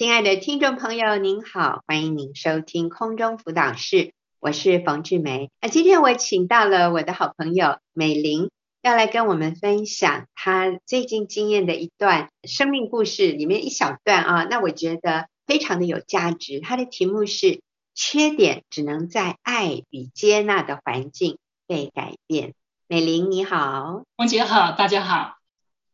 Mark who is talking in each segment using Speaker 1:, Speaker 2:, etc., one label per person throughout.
Speaker 1: 亲爱的听众朋友，您好，欢迎您收听空中辅导室，我是冯志梅。那今天我请到了我的好朋友美玲，要来跟我们分享她最近经验的一段生命故事里面一小段啊，那我觉得非常的有价值。它的题目是：缺点只能在爱与接纳的环境被改变。美玲你好，
Speaker 2: 冯姐好，大家好。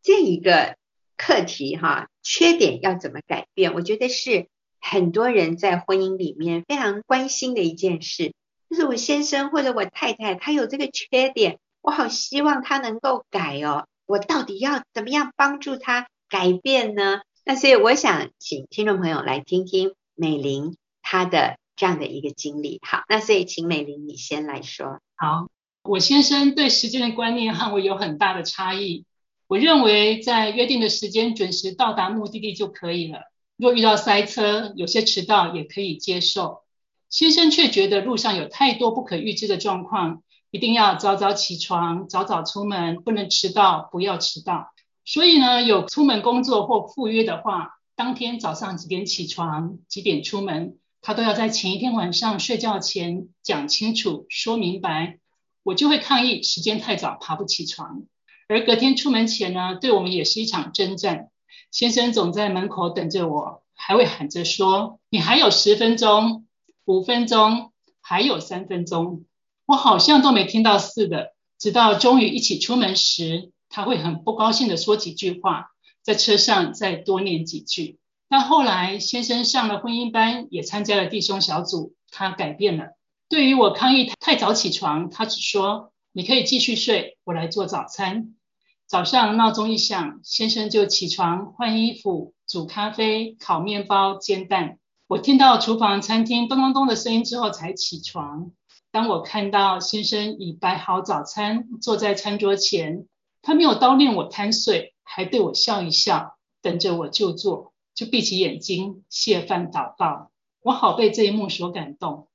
Speaker 1: 这一个。课题哈，缺点要怎么改变？我觉得是很多人在婚姻里面非常关心的一件事。就是我先生或者我太太，他有这个缺点，我好希望他能够改哦。我到底要怎么样帮助他改变呢？那所以我想请听众朋友来听听美玲她的这样的一个经历。好，那所以请美玲你先来说。
Speaker 2: 好，我先生对时间的观念和我有很大的差异。我认为在约定的时间准时到达目的地就可以了。若遇到塞车，有些迟到也可以接受。先生却觉得路上有太多不可预知的状况，一定要早早起床，早早出门，不能迟到，不要迟到。所以呢，有出门工作或赴约的话，当天早上几点起床，几点出门，他都要在前一天晚上睡觉前讲清楚、说明白。我就会抗议时间太早，爬不起床。而隔天出门前呢，对我们也是一场征战。先生总在门口等着我，还会喊着说：“你还有十分钟、五分钟，还有三分钟。”我好像都没听到似的。直到终于一起出门时，他会很不高兴的说几句话，在车上再多念几句。但后来先生上了婚姻班，也参加了弟兄小组，他改变了。对于我抗议太早起床，他只说：“你可以继续睡，我来做早餐。”早上闹钟一响，先生就起床换衣服、煮咖啡、烤面包、煎蛋。我听到厨房、餐厅咚咚咚的声音之后才起床。当我看到先生已摆好早餐，坐在餐桌前，他没有叨念我贪睡，还对我笑一笑，等着我就坐，就闭起眼睛谢饭祷告。我好被这一幕所感动。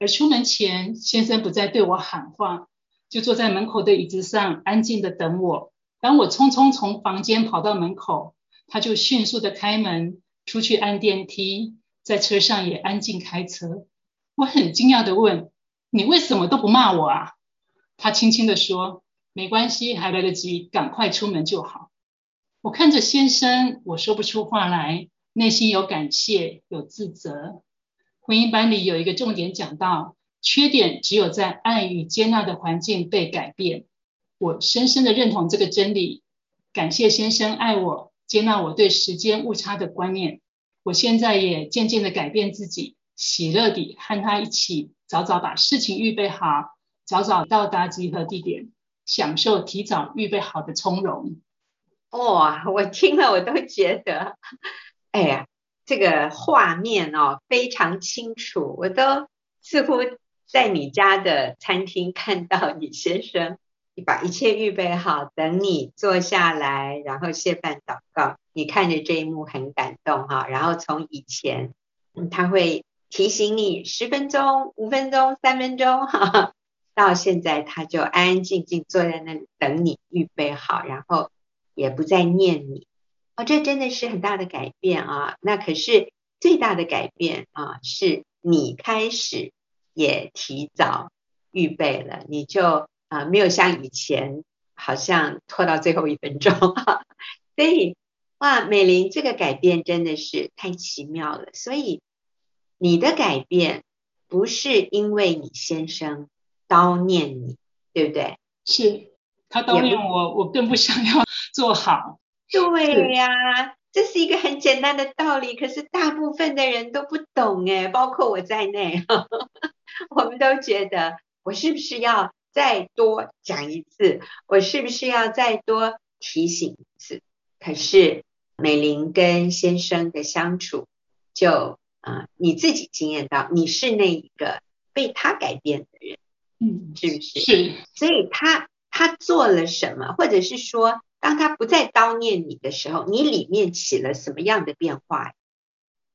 Speaker 2: 而出门前，先生不再对我喊话，就坐在门口的椅子上安静的等我。当我匆匆从房间跑到门口，他就迅速地开门出去按电梯，在车上也安静开车。我很惊讶地问：“你为什么都不骂我啊？”他轻轻地说：“没关系，还来得及，赶快出门就好。”我看着先生，我说不出话来，内心有感谢，有自责。婚姻班里有一个重点讲到：缺点只有在爱与接纳的环境被改变。我深深的认同这个真理，感谢先生爱我，接纳我对时间误差的观念。我现在也渐渐的改变自己，喜乐地和他一起早早把事情预备好，早早到达集合地点，享受提早预备好的从容。
Speaker 1: 哇、我听了我都觉得，哎呀，这个画面哦非常清楚，我都似乎在你家的餐厅看到你先生。你把一切预备好，等你坐下来，然后谢饭祷告。你看着这一幕很感动哈。然后从以前，他会提醒你十分钟、五分钟、三分钟哈，到现在他就安安静静坐在那里等你预备好，然后也不再念你。哦，这真的是很大的改变啊。那可是最大的改变啊，是你开始也提早预备了，你就。啊，没有像以前好像拖到最后一分钟，所以哇，美玲这个改变真的是太奇妙了。所以你的改变不是因为你先生叨念你，对不对？
Speaker 2: 是他叨念我，我更不想要做好。
Speaker 1: 对呀，这是一个很简单的道理，可是大部分的人都不懂诶，包括我在内，我们都觉得我是不是要。再多讲一次，我是不是要再多提醒一次？可是美玲跟先生的相处，就啊、呃，你自己经验到，你是那一个被他改变的人，嗯，是不是？
Speaker 2: 是。
Speaker 1: 所以他他做了什么，或者是说，当他不再叨念你的时候，你里面起了什么样的变化？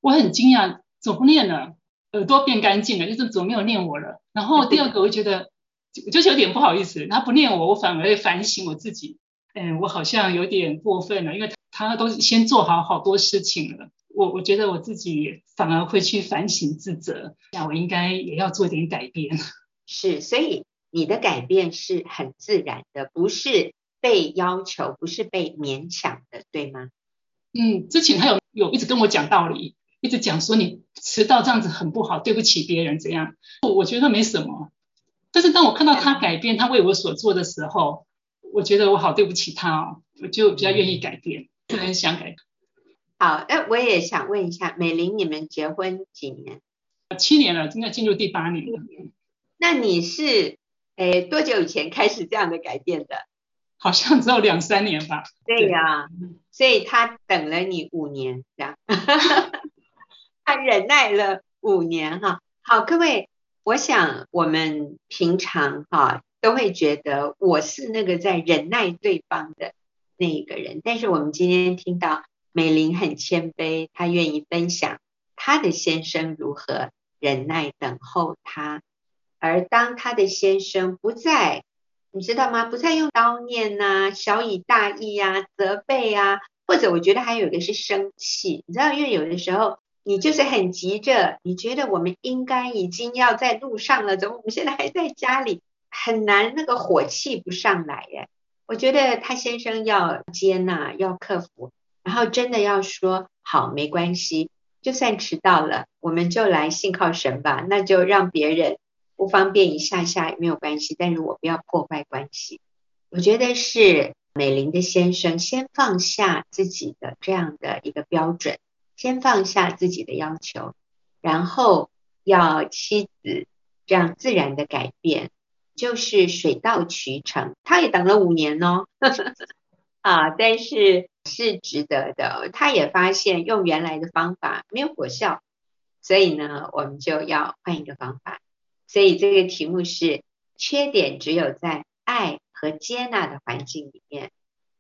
Speaker 2: 我很惊讶，怎么不念了？耳朵变干净了，就是怎么没有念我了？然后第二个，我觉得。就是有点不好意思，他不念我，我反而会反省我自己。嗯，我好像有点过分了，因为他他都先做好好多事情了，我我觉得我自己反而会去反省自责，那我应该也要做点改变。
Speaker 1: 是，所以你的改变是很自然的，不是被要求，不是被勉强的，对吗？
Speaker 2: 嗯，之前他有有一直跟我讲道理，一直讲说你迟到这样子很不好，对不起别人怎样，我觉得没什么。但是当我看到他改变，他为我所做的时候，我觉得我好对不起他哦，我就比较愿意改变，就很想改变。
Speaker 1: 好，那我也想问一下，美玲，你们结婚几年？
Speaker 2: 七年了，现在进入第八年了。
Speaker 1: 那你是诶多久以前开始这样的改变的？
Speaker 2: 好像只有两三年吧。
Speaker 1: 对呀、啊，所以他等了你五年，这样，他忍耐了五年哈。好，各位，我想我们平常哈都会觉得我是那个在忍耐对方的那一个人，但是我们今天听到。美玲很谦卑，她愿意分享她的先生如何忍耐等候她。而当她的先生不再，你知道吗？不再用叨念呐、小以大义啊、责备啊，或者我觉得还有一个是生气。你知道，因为有的时候你就是很急着，你觉得我们应该已经要在路上了，怎么我们现在还在家里？很难那个火气不上来耶。我觉得他先生要接纳，要克服。然后真的要说好，没关系，就算迟到了，我们就来信靠神吧。那就让别人不方便一下下也没有关系，但是我不要破坏关系。我觉得是美玲的先生先放下自己的这样的一个标准，先放下自己的要求，然后要妻子这样自然的改变，就是水到渠成。他也等了五年哦。啊，但是是值得的。他也发现用原来的方法没有果效，所以呢，我们就要换一个方法。所以这个题目是：缺点只有在爱和接纳的环境里面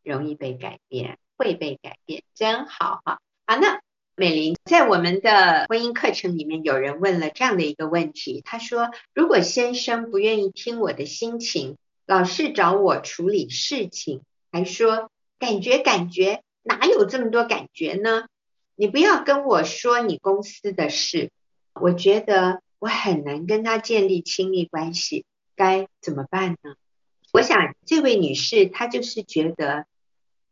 Speaker 1: 容易被改变，会被改变，真好哈。好，那美玲在我们的婚姻课程里面，有人问了这样的一个问题，他说：如果先生不愿意听我的心情，老是找我处理事情，还说。感觉感觉哪有这么多感觉呢？你不要跟我说你公司的事，我觉得我很难跟他建立亲密关系，该怎么办呢？我想这位女士她就是觉得，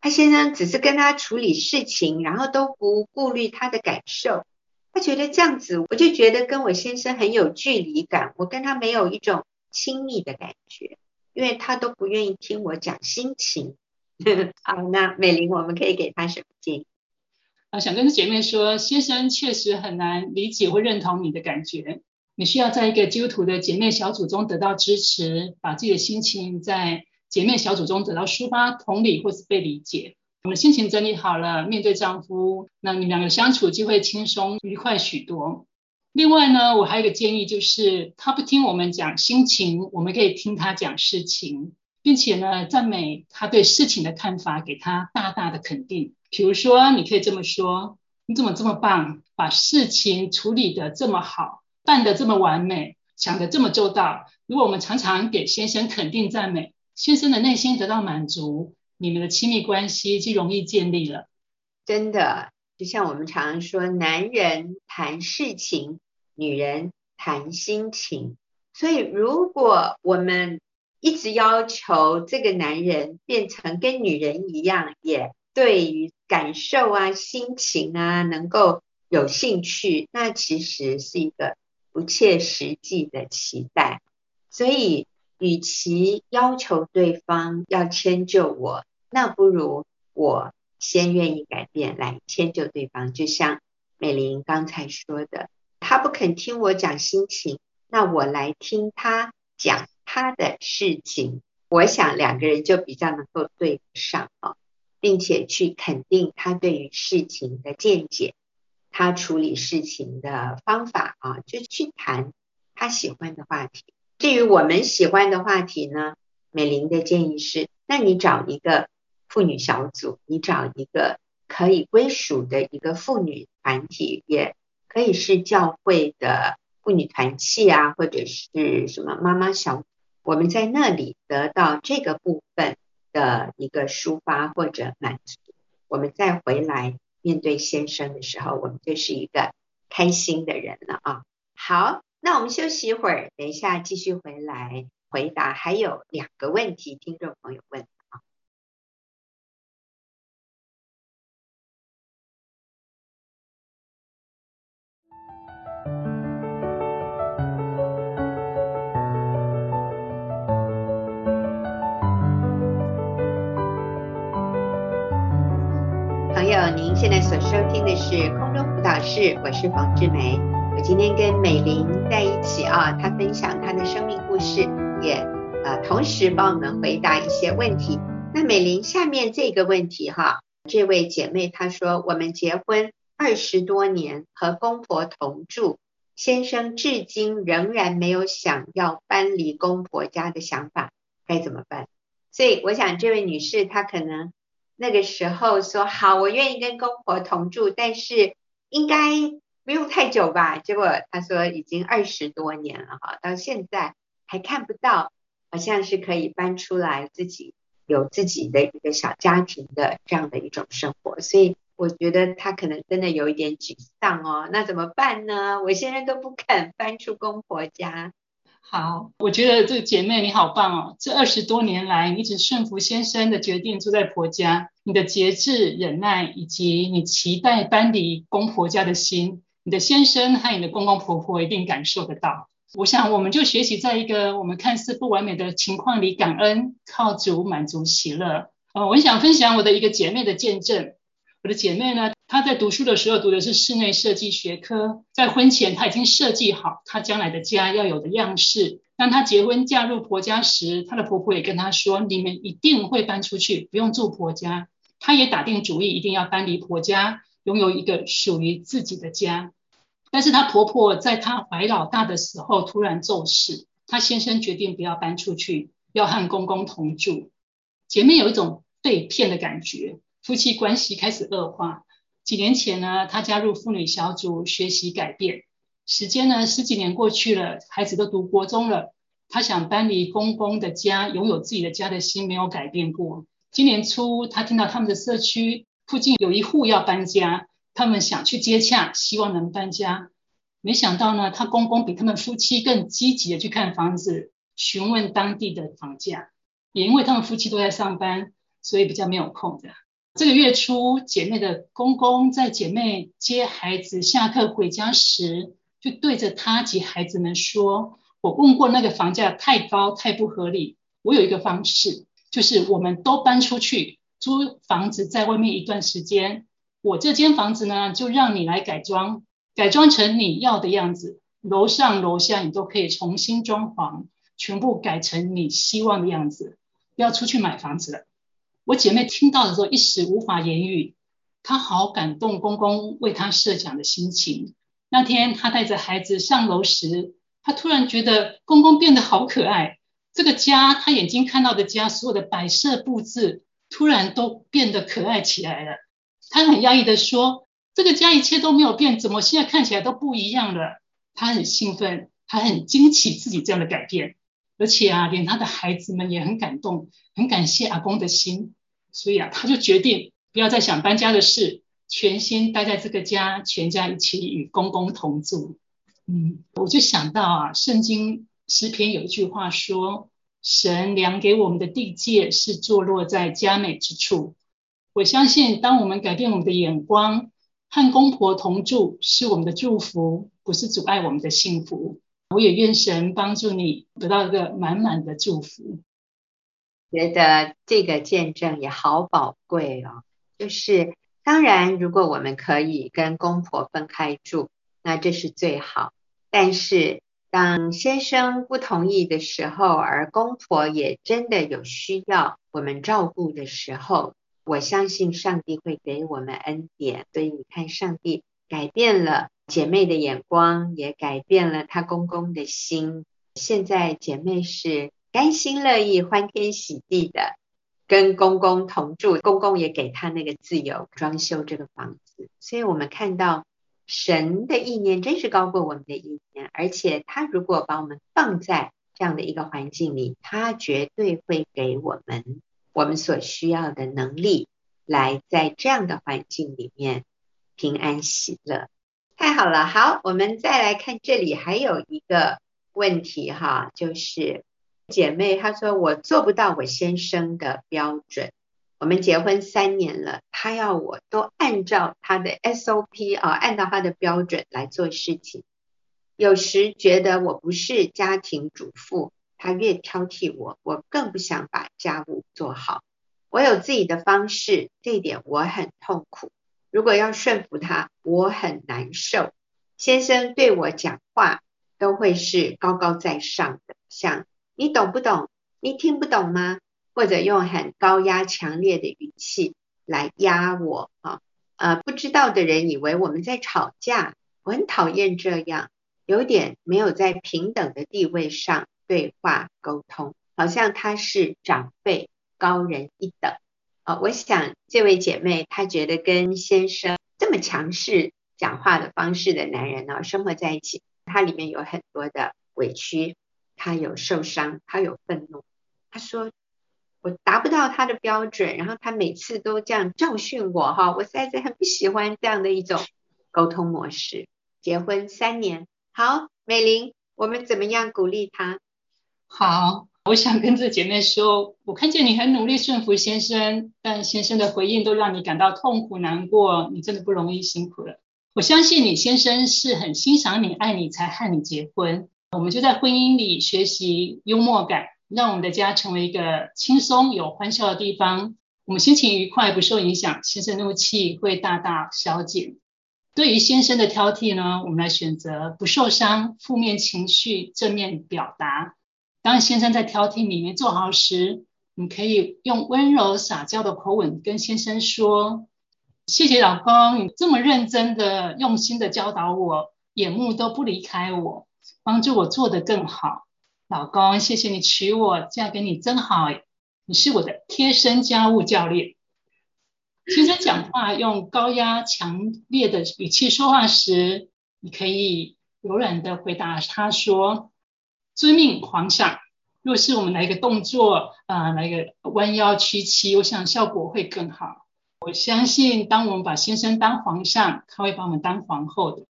Speaker 1: 她先生只是跟她处理事情，然后都不顾虑她的感受，她觉得这样子，我就觉得跟我先生很有距离感，我跟他没有一种亲密的感觉，因为他都不愿意听我讲心情。好，那美玲，我们可以给她什么建议？
Speaker 2: 啊，想跟姐妹说，先生确实很难理解或认同你的感觉，你需要在一个基督徒的姐妹小组中得到支持，把自己的心情在姐妹小组中得到抒发、同理或是被理解。我们心情整理好了，面对丈夫，那你们两个相处就会轻松愉快许多。另外呢，我还有一个建议，就是他不听我们讲心情，我们可以听他讲事情。并且呢，赞美他对事情的看法，给他大大的肯定。比如说，你可以这么说：“你怎么这么棒，把事情处理得这么好，办得这么完美，想得这么周到。”如果我们常常给先生肯定赞美，先生的内心得到满足，你们的亲密关系就容易建立了。
Speaker 1: 真的，就像我们常说，男人谈事情，女人谈心情。所以，如果我们一直要求这个男人变成跟女人一样，也对于感受啊、心情啊能够有兴趣，那其实是一个不切实际的期待。所以，与其要求对方要迁就我，那不如我先愿意改变来迁就对方。就像美玲刚才说的，他不肯听我讲心情，那我来听他讲。他的事情，我想两个人就比较能够对上啊，并且去肯定他对于事情的见解，他处理事情的方法啊，就去谈他喜欢的话题。至于我们喜欢的话题呢，美玲的建议是，那你找一个妇女小组，你找一个可以归属的一个妇女团体，也可以是教会的妇女团契啊，或者是什么妈妈小。我们在那里得到这个部分的一个抒发或者满足，我们再回来面对先生的时候，我们就是一个开心的人了啊。好，那我们休息一会儿，等一下继续回来回答。还有两个问题，听众朋友问。朋友，您现在所收听的是空中辅导室，我是冯志梅。我今天跟美玲在一起啊，她分享她的生命故事，也呃同时帮我们回答一些问题。那美玲，下面这个问题哈，这位姐妹她说，我们结婚二十多年，和公婆同住，先生至今仍然没有想要搬离公婆家的想法，该怎么办？所以我想这位女士她可能。那个时候说好，我愿意跟公婆同住，但是应该不用太久吧？结果他说已经二十多年了哈，到现在还看不到，好像是可以搬出来自己有自己的一个小家庭的这样的一种生活，所以我觉得他可能真的有一点沮丧哦。那怎么办呢？我现在都不肯搬出公婆家。
Speaker 2: 好，我觉得这个姐妹你好棒哦！这二十多年来，你只顺服先生的决定住在婆家，你的节制、忍耐，以及你期待搬离公婆家的心，你的先生和你的公公婆婆一定感受得到。我想，我们就学习在一个我们看似不完美的情况里感恩，靠主满足喜乐。呃，我想分享我的一个姐妹的见证。我的姐妹呢，她在读书的时候读的是室内设计学科，在婚前她已经设计好她将来的家要有的样式。当她结婚嫁入婆家时，她的婆婆也跟她说：“你们一定会搬出去，不用住婆家。”她也打定主意一定要搬离婆家，拥有一个属于自己的家。但是她婆婆在她怀老大的时候突然骤逝，她先生决定不要搬出去，要和公公同住。姐妹有一种被骗的感觉。夫妻关系开始恶化。几年前呢，她加入妇女小组学习改变。时间呢，十几年过去了，孩子都读国中了。她想搬离公公的家，拥有自己的家的心没有改变过。今年初，她听到他们的社区附近有一户要搬家，他们想去接洽，希望能搬家。没想到呢，她公公比他们夫妻更积极的去看房子，询问当地的房价。也因为他们夫妻都在上班，所以比较没有空的。这个月初，姐妹的公公在姐妹接孩子下课回家时，就对着她及孩子们说：“我问过那个房价太高，太不合理。我有一个方式，就是我们都搬出去租房子，在外面一段时间。我这间房子呢，就让你来改装，改装成你要的样子。楼上楼下你都可以重新装潢，全部改成你希望的样子。不要出去买房子了。”我姐妹听到的时候一时无法言语，她好感动公公为她设想的心情。那天她带着孩子上楼时，她突然觉得公公变得好可爱。这个家，她眼睛看到的家，所有的摆设布置，突然都变得可爱起来了。她很压抑的说：“这个家一切都没有变，怎么现在看起来都不一样了？”她很兴奋，他很惊奇自己这样的改变。而且啊，连他的孩子们也很感动，很感谢阿公的心，所以啊，他就决定不要再想搬家的事，全心待在这个家，全家一起与公公同住。嗯，我就想到啊，圣经诗篇有一句话说：“神量给我们的地界是坐落在佳美之处。”我相信，当我们改变我们的眼光，和公婆同住是我们的祝福，不是阻碍我们的幸福。我也愿神帮助你得到一个满满的祝福。
Speaker 1: 觉得这个见证也好宝贵哦。就是当然，如果我们可以跟公婆分开住，那这是最好。但是当先生不同意的时候，而公婆也真的有需要我们照顾的时候，我相信上帝会给我们恩典。所以你看，上帝改变了。姐妹的眼光也改变了她公公的心。现在姐妹是甘心乐意、欢天喜地的跟公公同住，公公也给她那个自由装修这个房子。所以我们看到神的意念真是高过我们的意念，而且他如果把我们放在这样的一个环境里，他绝对会给我们我们所需要的能力，来在这样的环境里面平安喜乐。太好了，好，我们再来看这里还有一个问题哈，就是姐妹她说我做不到我先生的标准，我们结婚三年了，他要我都按照他的 SOP 啊，按照他的标准来做事情，有时觉得我不是家庭主妇，他越挑剔我，我更不想把家务做好，我有自己的方式，这一点我很痛苦。如果要顺服他，我很难受。先生对我讲话都会是高高在上的，像你懂不懂？你听不懂吗？或者用很高压、强烈的语气来压我啊。呃，不知道的人以为我们在吵架，我很讨厌这样，有点没有在平等的地位上对话沟通，好像他是长辈，高人一等。啊，我想这位姐妹她觉得跟先生这么强势讲话的方式的男人呢，生活在一起，他里面有很多的委屈，他有受伤，他有愤怒。他说我达不到他的标准，然后他每次都这样教训我哈，我实在是很不喜欢这样的一种沟通模式。结婚三年，好，美玲，我们怎么样鼓励他？
Speaker 2: 好。我想跟这姐妹说，我看见你很努力顺服先生，但先生的回应都让你感到痛苦难过，你真的不容易，辛苦了。我相信你先生是很欣赏你、爱你才和你结婚。我们就在婚姻里学习幽默感，让我们的家成为一个轻松有欢笑的地方。我们心情愉快，不受影响，先生怒气会大大消减。对于先生的挑剔呢，我们来选择不受伤，负面情绪正面表达。当先生在挑剔你没做好时，你可以用温柔撒娇的口吻跟先生说：“谢谢老公，你这么认真的、用心的教导我，眼目都不离开我，帮助我做得更好。老公，谢谢你娶我，嫁给你真好，你是我的贴身家务教练。”先生讲话用高压、强烈的语气说话时，你可以柔软的回答他说。遵命，皇上。若是我们来个动作，啊、来个弯腰屈膝，我想效果会更好。我相信，当我们把先生当皇上，他会把我们当皇后的。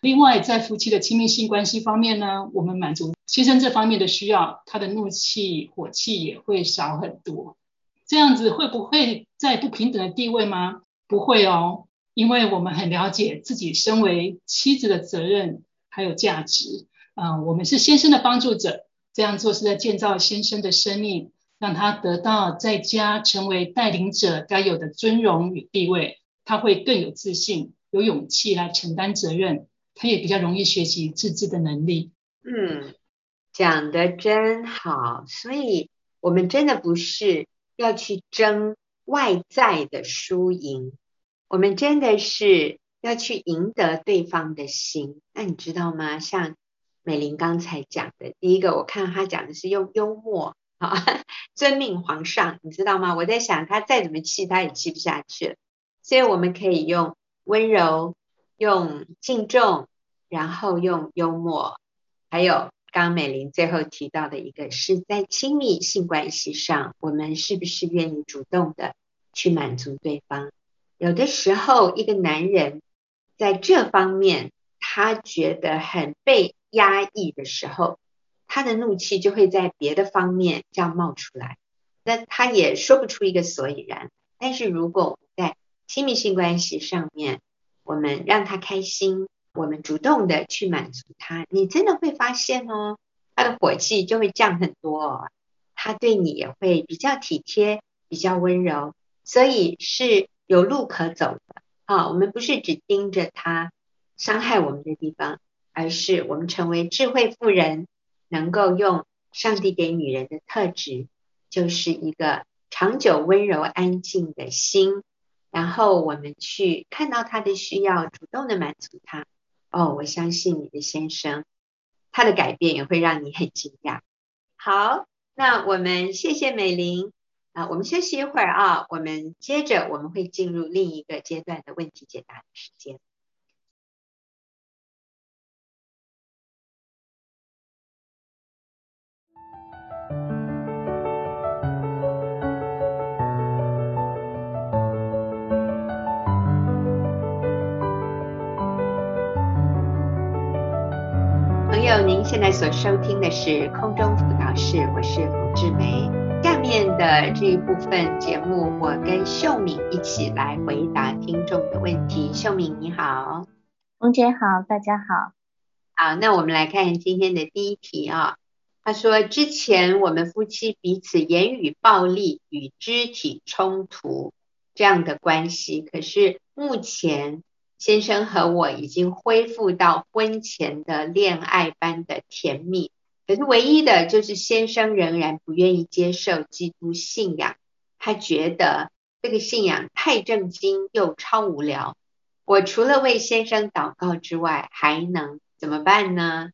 Speaker 2: 另外，在夫妻的亲密性关系方面呢，我们满足先生这方面的需要，他的怒气、火气也会少很多。这样子会不会在不平等的地位吗？不会哦，因为我们很了解自己身为妻子的责任还有价值。啊、我们是先生的帮助者，这样做是在建造先生的生命，让他得到在家成为带领者该有的尊荣与地位，他会更有自信，有勇气来承担责任，他也比较容易学习自制的能力。
Speaker 1: 嗯，讲得真好，所以我们真的不是要去争外在的输赢，我们真的是要去赢得对方的心。那你知道吗？像美玲刚才讲的第一个，我看她讲的是用幽默啊，遵命皇上，你知道吗？我在想，他再怎么气，他也气不下去了。所以我们可以用温柔，用敬重，然后用幽默，还有刚美玲最后提到的一个，是在亲密性关系上，我们是不是愿意主动的去满足对方？有的时候，一个男人在这方面，他觉得很被。压抑的时候，他的怒气就会在别的方面这样冒出来，那他也说不出一个所以然。但是如果我们在亲密性关系上面，我们让他开心，我们主动的去满足他，你真的会发现哦，他的火气就会降很多哦，他对你也会比较体贴，比较温柔，所以是有路可走的啊。我们不是只盯着他伤害我们的地方。而是我们成为智慧妇人，能够用上帝给女人的特质，就是一个长久温柔安静的心，然后我们去看到他的需要，主动的满足他。哦，我相信你的先生，他的改变也会让你很惊讶。好，那我们谢谢美玲啊，我们休息一会儿啊，我们接着我们会进入另一个阶段的问题解答的时间。您现在所收听的是空中辅导室，我是胡志梅。下面的这一部分节目，我跟秀敏一起来回答听众的问题。秀敏你好，
Speaker 3: 红姐好，大家好。
Speaker 1: 好，那我们来看今天的第一题啊。他说，之前我们夫妻彼此言语暴力与肢体冲突这样的关系，可是目前。先生和我已经恢复到婚前的恋爱般的甜蜜，可是唯一的就是先生仍然不愿意接受基督信仰，他觉得这个信仰太正经又超无聊。我除了为先生祷告之外，还能怎么办呢？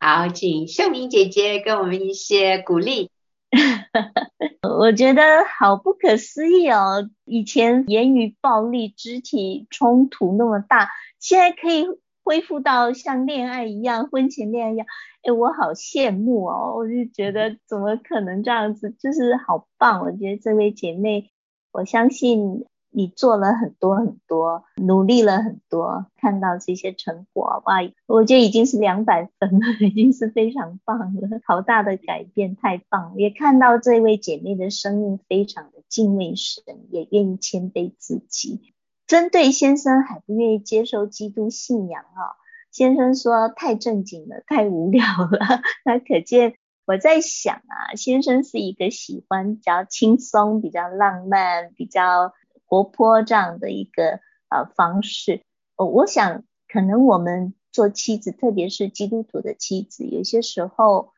Speaker 1: 好，请秀明姐姐给我们一些鼓励。
Speaker 3: 我觉得好不可思议哦！以前言语暴力、肢体冲突那么大，现在可以恢复到像恋爱一样，婚前恋爱一样。哎，我好羡慕哦！我就觉得怎么可能这样子，就是好棒！我觉得这位姐妹，我相信。你做了很多很多，努力了很多，看到这些成果，哇，我觉得已经是两百分了，已经是非常棒了，好大的改变，太棒！也看到这位姐妹的生命非常的敬畏神，也愿意谦卑自己。针对先生还不愿意接受基督信仰啊，先生说太正经了，太无聊了。那可见我在想啊，先生是一个喜欢比较轻松、比较浪漫、比较。活泼这样的一个呃方式，哦，我想可能我们做妻子，特别是基督徒的妻子，有些时候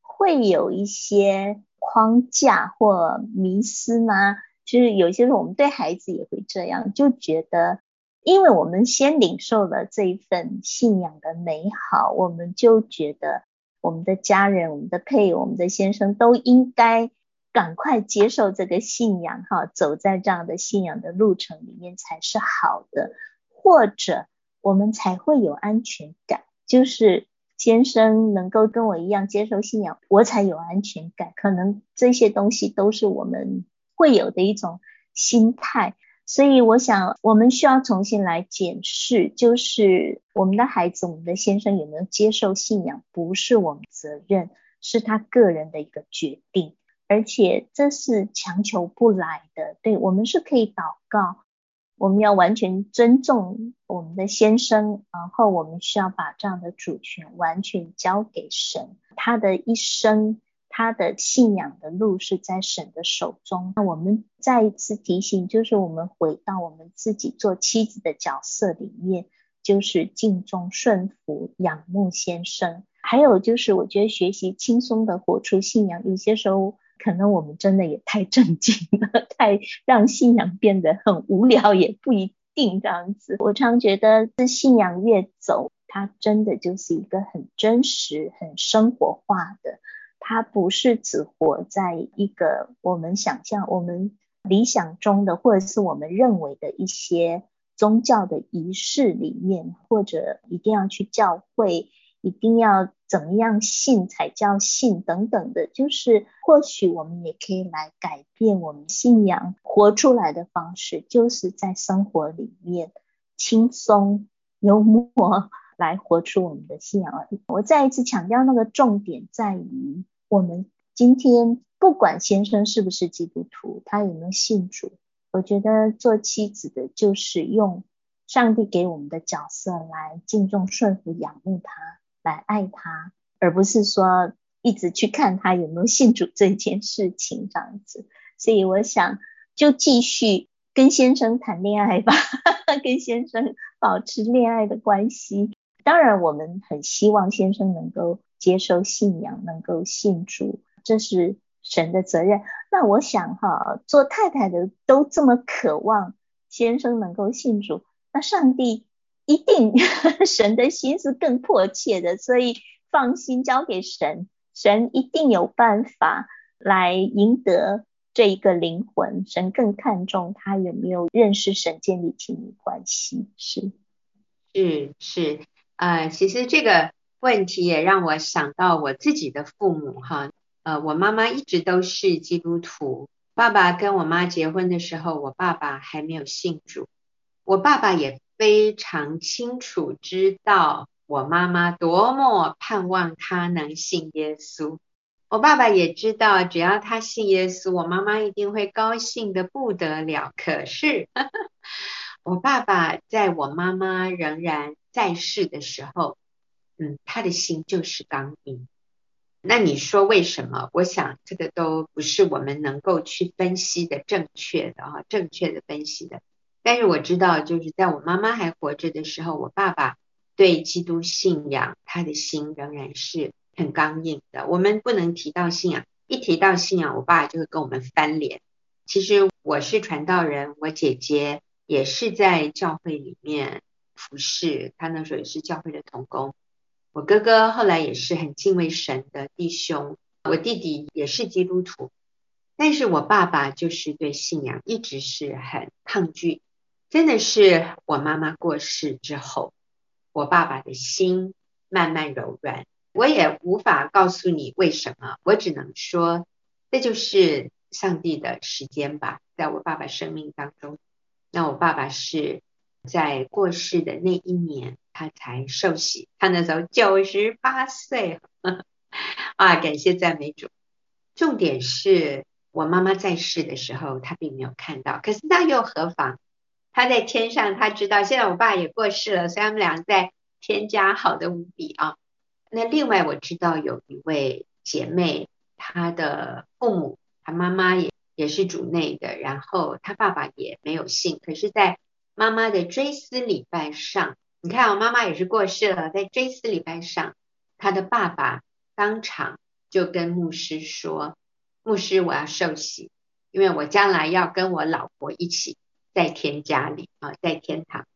Speaker 3: 会有一些框架或迷思吗？就是有些时候我们对孩子也会这样，就觉得，因为我们先领受了这一份信仰的美好，我们就觉得我们的家人、我们的配偶、我们的先生都应该。赶快接受这个信仰哈，走在这样的信仰的路程里面才是好的，或者我们才会有安全感。就是先生能够跟我一样接受信仰，我才有安全感。可能这些东西都是我们会有的一种心态，所以我想我们需要重新来检视，就是我们的孩子、我们的先生有没有接受信仰，不是我们责任，是他个人的一个决定。而且这是强求不来的，对，我们是可以祷告，我们要完全尊重我们的先生，然后我们需要把这样的主权完全交给神，他的一生，他的信仰的路是在神的手中。那我们再一次提醒，就是我们回到我们自己做妻子的角色里面，就是敬重、顺服、仰慕先生，还有就是我觉得学习轻松的活出信仰，有些时候。可能我们真的也太正经了，太让信仰变得很无聊，也不一定这样子。我常觉得，这信仰越走，它真的就是一个很真实、很生活化的。它不是只活在一个我们想象、我们理想中的，或者是我们认为的一些宗教的仪式里面，或者一定要去教会。一定要怎么样信才叫信等等的，就是或许我们也可以来改变我们信仰活出来的方式，就是在生活里面轻松幽默来活出我们的信仰而已。我再一次强调，那个重点在于我们今天不管先生是不是基督徒，他有没有信主，我觉得做妻子的就是用上帝给我们的角色来敬重、顺服、仰慕他。来爱他，而不是说一直去看他有没有信主这件事情这样子。所以我想就继续跟先生谈恋爱吧，跟先生保持恋爱的关系。当然，我们很希望先生能够接受信仰，能够信主，这是神的责任。那我想哈，做太太的都这么渴望先生能够信主，那上帝。一定，神的心是更迫切的，所以放心交给神，神一定有办法来赢得这一个灵魂。神更看重他有没有认识神，建立亲密关系。是，
Speaker 1: 是是，呃，其实这个问题也让我想到我自己的父母哈，呃，我妈妈一直都是基督徒，爸爸跟我妈结婚的时候，我爸爸还没有信主，我爸爸也。非常清楚知道我妈妈多么盼望她能信耶稣。我爸爸也知道，只要他信耶稣，我妈妈一定会高兴得不得了。可是，呵 呵我爸爸在我妈妈仍然在世的时候，嗯，他的心就是刚硬。那你说为什么？我想这个都不是我们能够去分析的正确的啊，正确的分析的。但是我知道，就是在我妈妈还活着的时候，我爸爸对基督信仰，他的心仍然是。很刚硬的，我们不能提到信仰，一提到信仰，我爸就会跟我们翻脸。其实我是传道人，我姐姐也是在教会里面服侍，她那时候也是教会的童工。我哥哥后来也是很敬畏神的弟兄，我弟弟也是基督徒，但是我爸爸就是对信仰一直是很抗拒。真的是我妈妈过世之后，我爸爸的心慢慢柔软。我也无法告诉你为什么，我只能说，这就是上帝的时间吧。在我爸爸生命当中，那我爸爸是在过世的那一年，他才受洗，他那时候九十八岁，啊，感谢赞美主。重点是我妈妈在世的时候，他并没有看到，可是那又何妨？他在天上，他知道。现在我爸也过世了，所以他们俩在天家好的无比啊。那另外我知道有一位姐妹，她的父母，她妈妈也也是主内的，然后她爸爸也没有信，可是，在妈妈的追思礼拜上，你看我妈妈也是过世了，在追思礼拜上，她的爸爸当场就跟牧师说：“牧师，我要受洗，因为我将来要跟我老婆一起在天家里啊，在天堂。”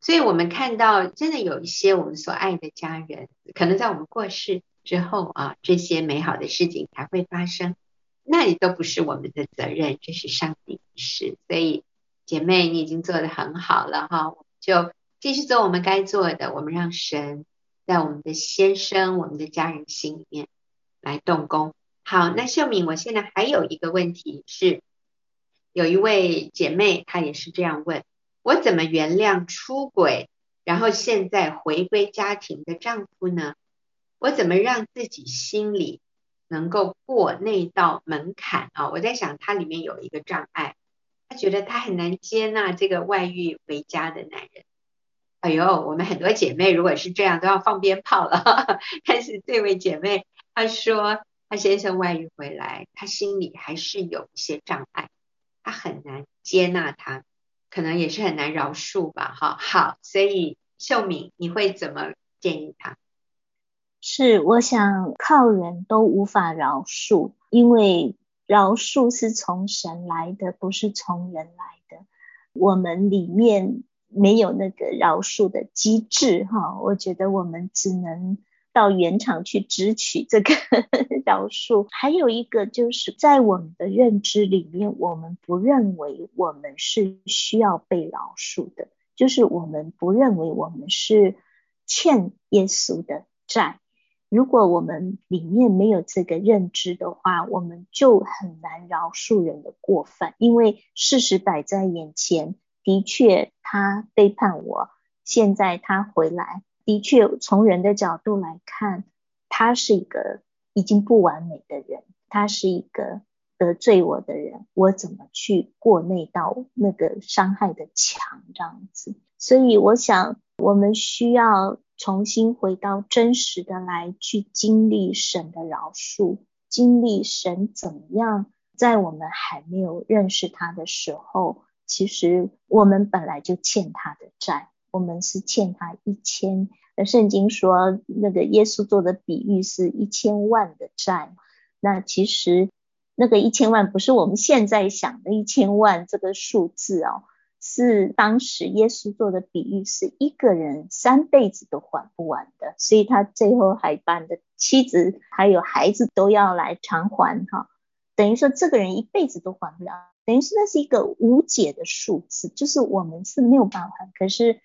Speaker 1: 所以我们看到，真的有一些我们所爱的家人，可能在我们过世之后啊，这些美好的事情才会发生。那也都不是我们的责任，这是上帝的事。所以，姐妹，你已经做得很好了哈，就继续做我们该做的。我们让神在我们的先生、我们的家人心里面来动工。好，那秀敏，我现在还有一个问题是，有一位姐妹她也是这样问。我怎么原谅出轨，然后现在回归家庭的丈夫呢？我怎么让自己心里能够过那道门槛啊？我在想，他里面有一个障碍，他觉得他很难接纳这个外遇回家的男人。哎呦，我们很多姐妹如果是这样，都要放鞭炮了。但是这位姐妹她说，她先生外遇回来，她心里还是有一些障碍，他很难接纳他。可能也是很难饶恕吧，哈，好，所以秀敏，你会怎么建议他？
Speaker 3: 是，我想靠人都无法饶恕，因为饶恕是从神来的，不是从人来的。我们里面没有那个饶恕的机制，哈，我觉得我们只能。到原厂去支取这个 饶恕，还有一个就是在我们的认知里面，我们不认为我们是需要被饶恕的，就是我们不认为我们是欠耶稣的债。如果我们里面没有这个认知的话，我们就很难饶恕人的过犯，因为事实摆在眼前，的确他背叛我，现在他回来。的确，从人的角度来看，他是一个已经不完美的人，他是一个得罪我的人，我怎么去过那道那个伤害的墙这样子？所以我想，我们需要重新回到真实的来去经历神的饶恕，经历神怎么样在我们还没有认识他的时候，其实我们本来就欠他的债。我们是欠他一千，圣经说那个耶稣做的比喻是一千万的债，那其实那个一千万不是我们现在想的一千万这个数字哦，是当时耶稣做的比喻，是一个人三辈子都还不完的，所以他最后还把你的妻子还有孩子都要来偿还哈，等于说这个人一辈子都还不了，等于是那是一个无解的数字，就是我们是没有办法，可是。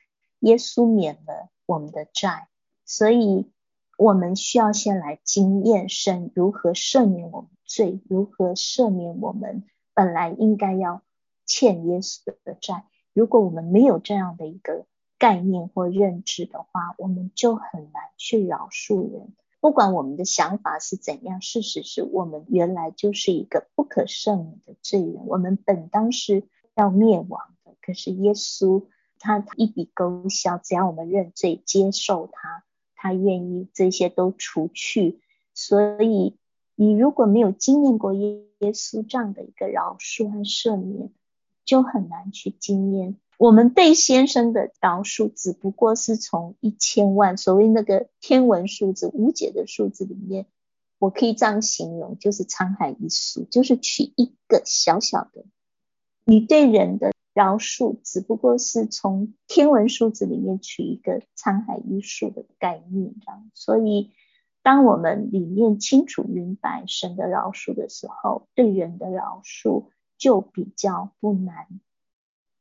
Speaker 3: 耶稣免了我们的债，所以我们需要先来经验神如何赦免我们罪，如何赦免我们本来应该要欠耶稣的债。如果我们没有这样的一个概念或认知的话，我们就很难去饶恕人。不管我们的想法是怎样，事实是我们原来就是一个不可赦免的罪人，我们本当是要灭亡的。可是耶稣他一笔勾销，只要我们认罪接受他，他愿意这些都除去。所以你如果没有经验过耶耶稣这样的一个饶恕和赦免，就很难去经验。我们对先生的饶恕只不过是从一千万，所谓那个天文数字、无解的数字里面，我可以这样形容，就是沧海一粟，就是取一个小小的。你对人的饶恕只不过是从天文数字里面取一个沧海一粟的概念，这样。所以，当我们里面清楚明白神的饶恕的时候，对人的饶恕就比较不难。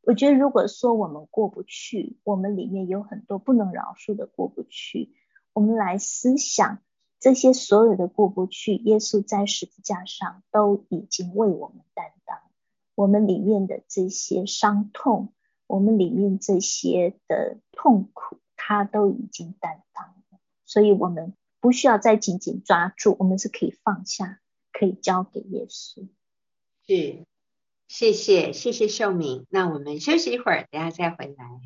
Speaker 3: 我觉得，如果说我们过不去，我们里面有很多不能饶恕的过不去，我们来思想这些所有的过不去，耶稣在十字架上都已经为我们担当。我们里面的这些伤痛，我们里面这些的痛苦，他都已经担当了。所以，我们不需要再紧紧抓住，我们是可以放下，可以交给耶稣。
Speaker 1: 是。谢谢，谢谢秀敏。那我们休息一会儿，等下再回来。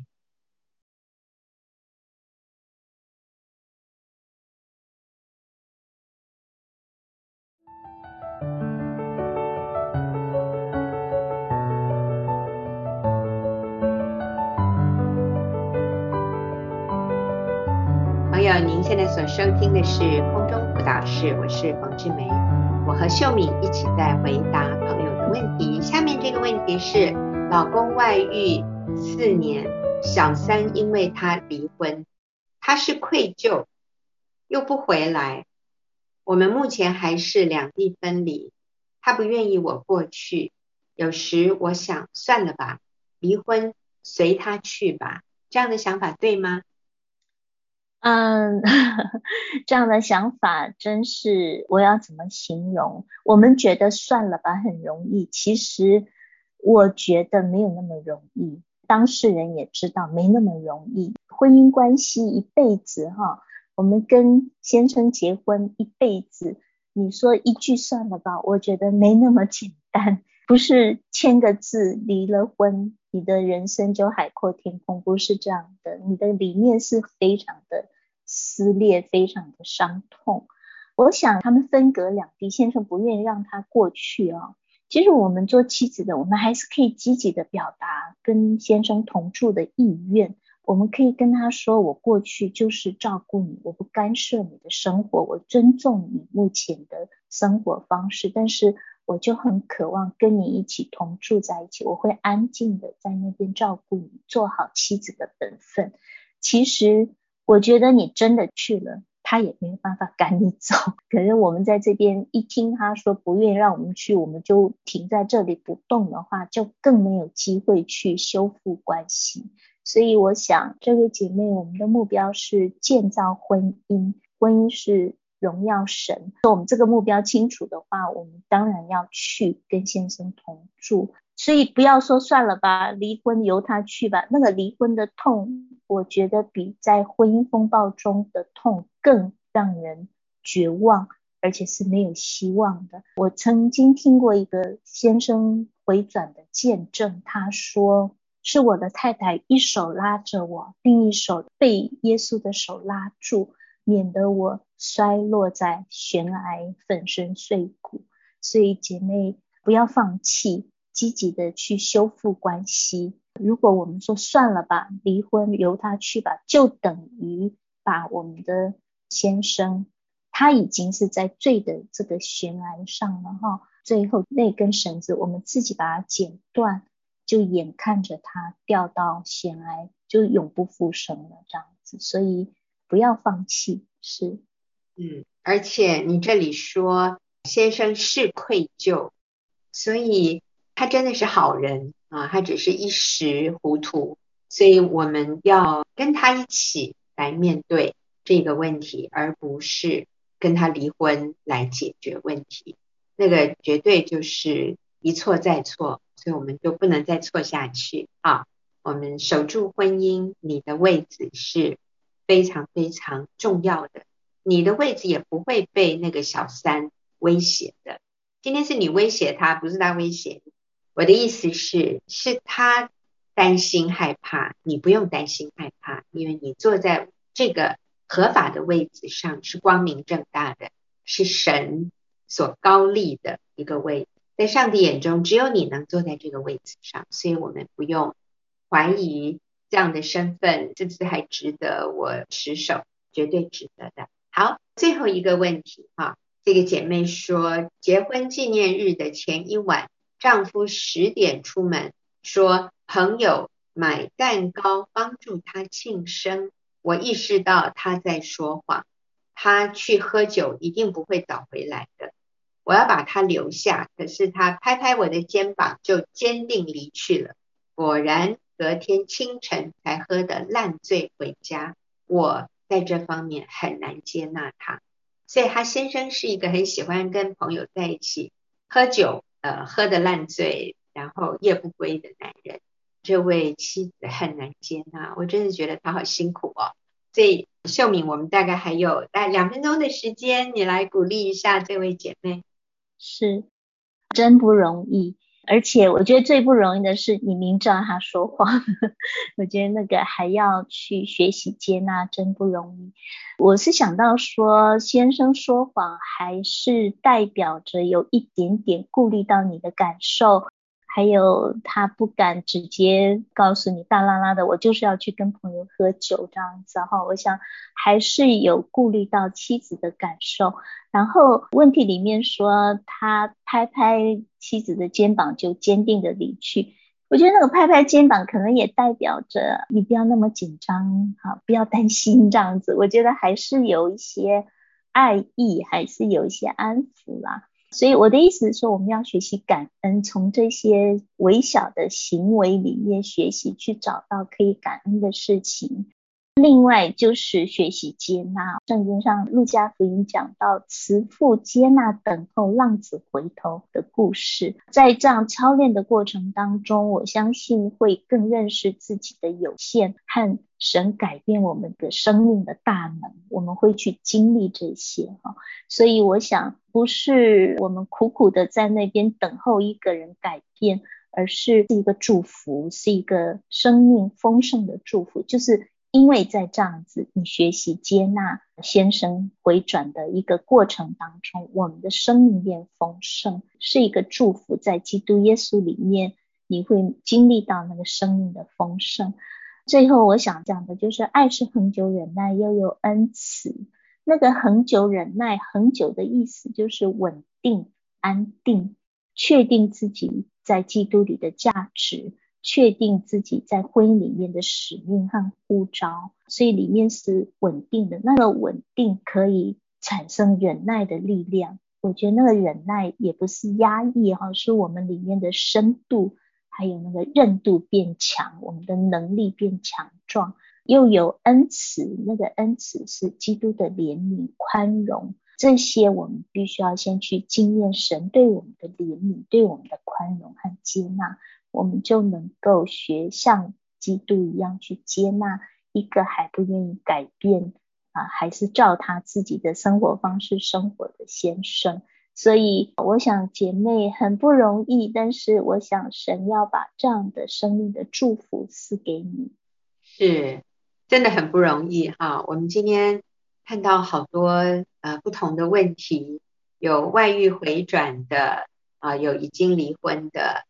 Speaker 1: 您现在所收听的是空中辅导室，我是冯志梅，我和秀敏一起在回答朋友的问题。下面这个问题是：老公外遇四年，小三因为他离婚，他是愧疚，又不回来。我们目前还是两地分离，他不愿意我过去。有时我想算了吧，离婚随他去吧。这样的想法对吗？
Speaker 3: 嗯，这样的想法真是，我要怎么形容？我们觉得算了吧，很容易。其实我觉得没有那么容易，当事人也知道没那么容易。婚姻关系一辈子哈，我们跟先生结婚一辈子，你说一句算了吧，我觉得没那么简单。不是签个字离了婚，你的人生就海阔天空，不是这样的。你的理念是非常的。撕裂，非常的伤痛。我想他们分隔两地，先生不愿意让他过去啊。其实我们做妻子的，我们还是可以积极的表达跟先生同住的意愿。我们可以跟他说：“我过去就是照顾你，我不干涉你的生活，我尊重你目前的生活方式，但是我就很渴望跟你一起同住在一起。我会安静的在那边照顾你，做好妻子的本分。”其实。我觉得你真的去了，他也没有办法赶你走。可是我们在这边一听他说不愿意让我们去，我们就停在这里不动的话，就更没有机会去修复关系。所以我想，这位姐妹，我们的目标是建造婚姻，婚姻是荣耀神。说我们这个目标清楚的话，我们当然要去跟先生同住。所以不要说算了吧，离婚由他去吧。那个离婚的痛，我觉得比在婚姻风暴中的痛更让人绝望，而且是没有希望的。我曾经听过一个先生回转的见证，他说是我的太太一手拉着我，另一手被耶稣的手拉住，免得我摔落在悬崖，粉身碎骨。所以姐妹不要放弃。积极的去修复关系。如果我们说算了吧，离婚由他去吧，就等于把我们的先生，他已经是在罪的这个悬崖上了哈。最后那根绳子，我们自己把它剪断，就眼看着他掉到悬崖，就永不复生了这样子。所以不要放弃，是，
Speaker 1: 嗯，而且你这里说先生是愧疚，所以。他真的是好人啊，他只是一时糊涂，所以我们要跟他一起来面对这个问题，而不是跟他离婚来解决问题。那个绝对就是一错再错，所以我们就不能再错下去啊。我们守住婚姻，你的位置是非常非常重要的，你的位置也不会被那个小三威胁的。今天是你威胁他，不是他威胁你。我的意思是，是他担心害怕，你不用担心害怕，因为你坐在这个合法的位置上，是光明正大的，是神所高立的一个位。在上帝眼中，只有你能坐在这个位置上，所以我们不用怀疑这样的身份是不是还值得我持守，绝对值得的。好，最后一个问题哈，这个姐妹说，结婚纪念日的前一晚，丈夫十点出门，说朋友买蛋糕帮助他庆生，我意识到他在说谎，他去喝酒一定不会早回来的。我要把他留下，可是他拍拍我的肩膀，就坚定离去了。果然，隔天清晨才喝得烂醉回家。我在这方面很难接纳他，所以他先生是一个很喜欢跟朋友在一起喝酒，呃，喝得烂醉，然后夜不归的男人。这位妻子很难接纳，我真的觉得他好辛苦哦。所以秀敏，我们大概还有大概两分钟的时间，你来鼓励一下这位姐妹。
Speaker 3: 是，真不容易，而且我觉得最不容易的是你明知道他说谎，我觉得那个还要去学习接纳，真不容易。我是想到说，先生说谎还是代表着有一点点顾虑到你的感受。还有他不敢直接告诉你大拉拉的，我就是要去跟朋友喝酒这样子哈。我想还是有顾虑到妻子的感受。然后问题里面说他拍拍妻子的肩膀就坚定的离去，我觉得那个拍拍肩膀可能也代表着你不要那么紧张哈，不要担心这样子。我觉得还是有一些爱意，还是有一些安抚啦。所以我的意思是说，我们要学习感恩，从这些微小的行为里面学习，去找到可以感恩的事情。另外就是学习接纳，圣经上路加福音讲到慈父接纳等候浪子回头的故事，在这样操练的过程当中，我相信会更认识自己的有限和神改变我们的生命的大能，我们会去经历这些哈。所以我想，不是我们苦苦的在那边等候一个人改变，而是一个祝福，是一个生命丰盛的祝福，就是。因为在这样子，你学习接纳先生回转的一个过程当中，我们的生命变丰盛，是一个祝福。在基督耶稣里面，你会经历到那个生命的丰盛。最后，我想讲的就是，爱是恒久忍耐，又有恩慈。那个恒久忍耐，恒久的意思就是稳定、安定，确定自己在基督里的价值。确定自己在婚姻里面的使命和呼召，所以里面是稳定的。那个稳定可以产生忍耐的力量。我觉得那个忍耐也不是压抑哈，是我们里面的深度，还有那个韧度变强，我们的能力变强壮。又有恩慈，那个恩慈是基督的怜悯、宽容。这些我们必须要先去经验神对我们的怜悯、对我们的宽容和接纳。我们就能够学像基督一样去接纳一个还不愿意改变啊，还是照他自己的生活方式生活的先生。所以我想姐妹很不容易，但是我想神要把这样的生命的祝福赐给你，
Speaker 1: 是真的很不容易哈。我们今天看到好多呃不同的问题，有外遇回转的啊，有已经离婚的。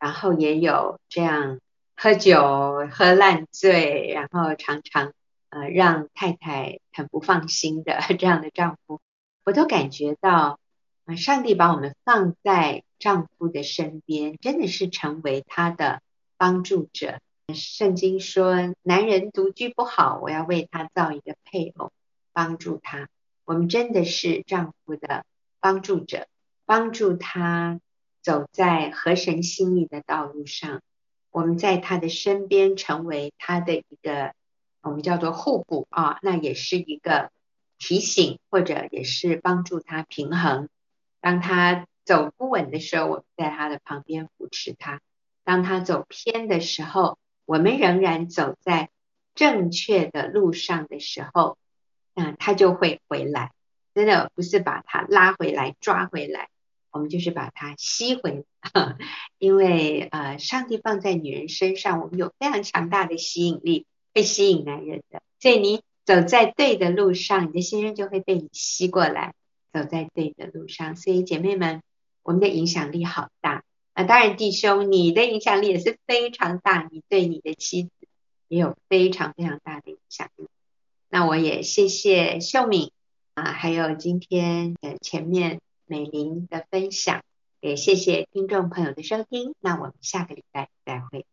Speaker 1: 然后也有这样喝酒喝烂醉，然后常常呃让太太很不放心的 这样的丈夫，我都感觉到啊，上帝把我们放在丈夫的身边，真的是成为他的帮助者。圣经说，男人独居不好，我要为他造一个配偶，帮助他。我们真的是丈夫的帮助者，帮助他。走在合神心意的道路上，我们在他的身边，成为他的一个我们叫做互补啊，那也是一个提醒，或者也是帮助他平衡。当他走不稳的时候，我们在他的旁边扶持他；当他走偏的时候，我们仍然走在正确的路上的时候，那他就会回来。真的不是把他拉回来、抓回来，我们就是把它吸回来。因为呃，上帝放在女人身上，我们有非常强大的吸引力，会吸引男人的。所以你走在对的路上，你的先生就会被你吸过来。走在对的路上，所以姐妹们，我们的影响力好大。啊当然，弟兄，你的影响力也是非常大，你对你的妻子也有非常非常大的影响力。那我也谢谢秀敏啊，还有今天的前面美玲的分享，也谢谢听众朋友的收听。那我们下个礼拜再会。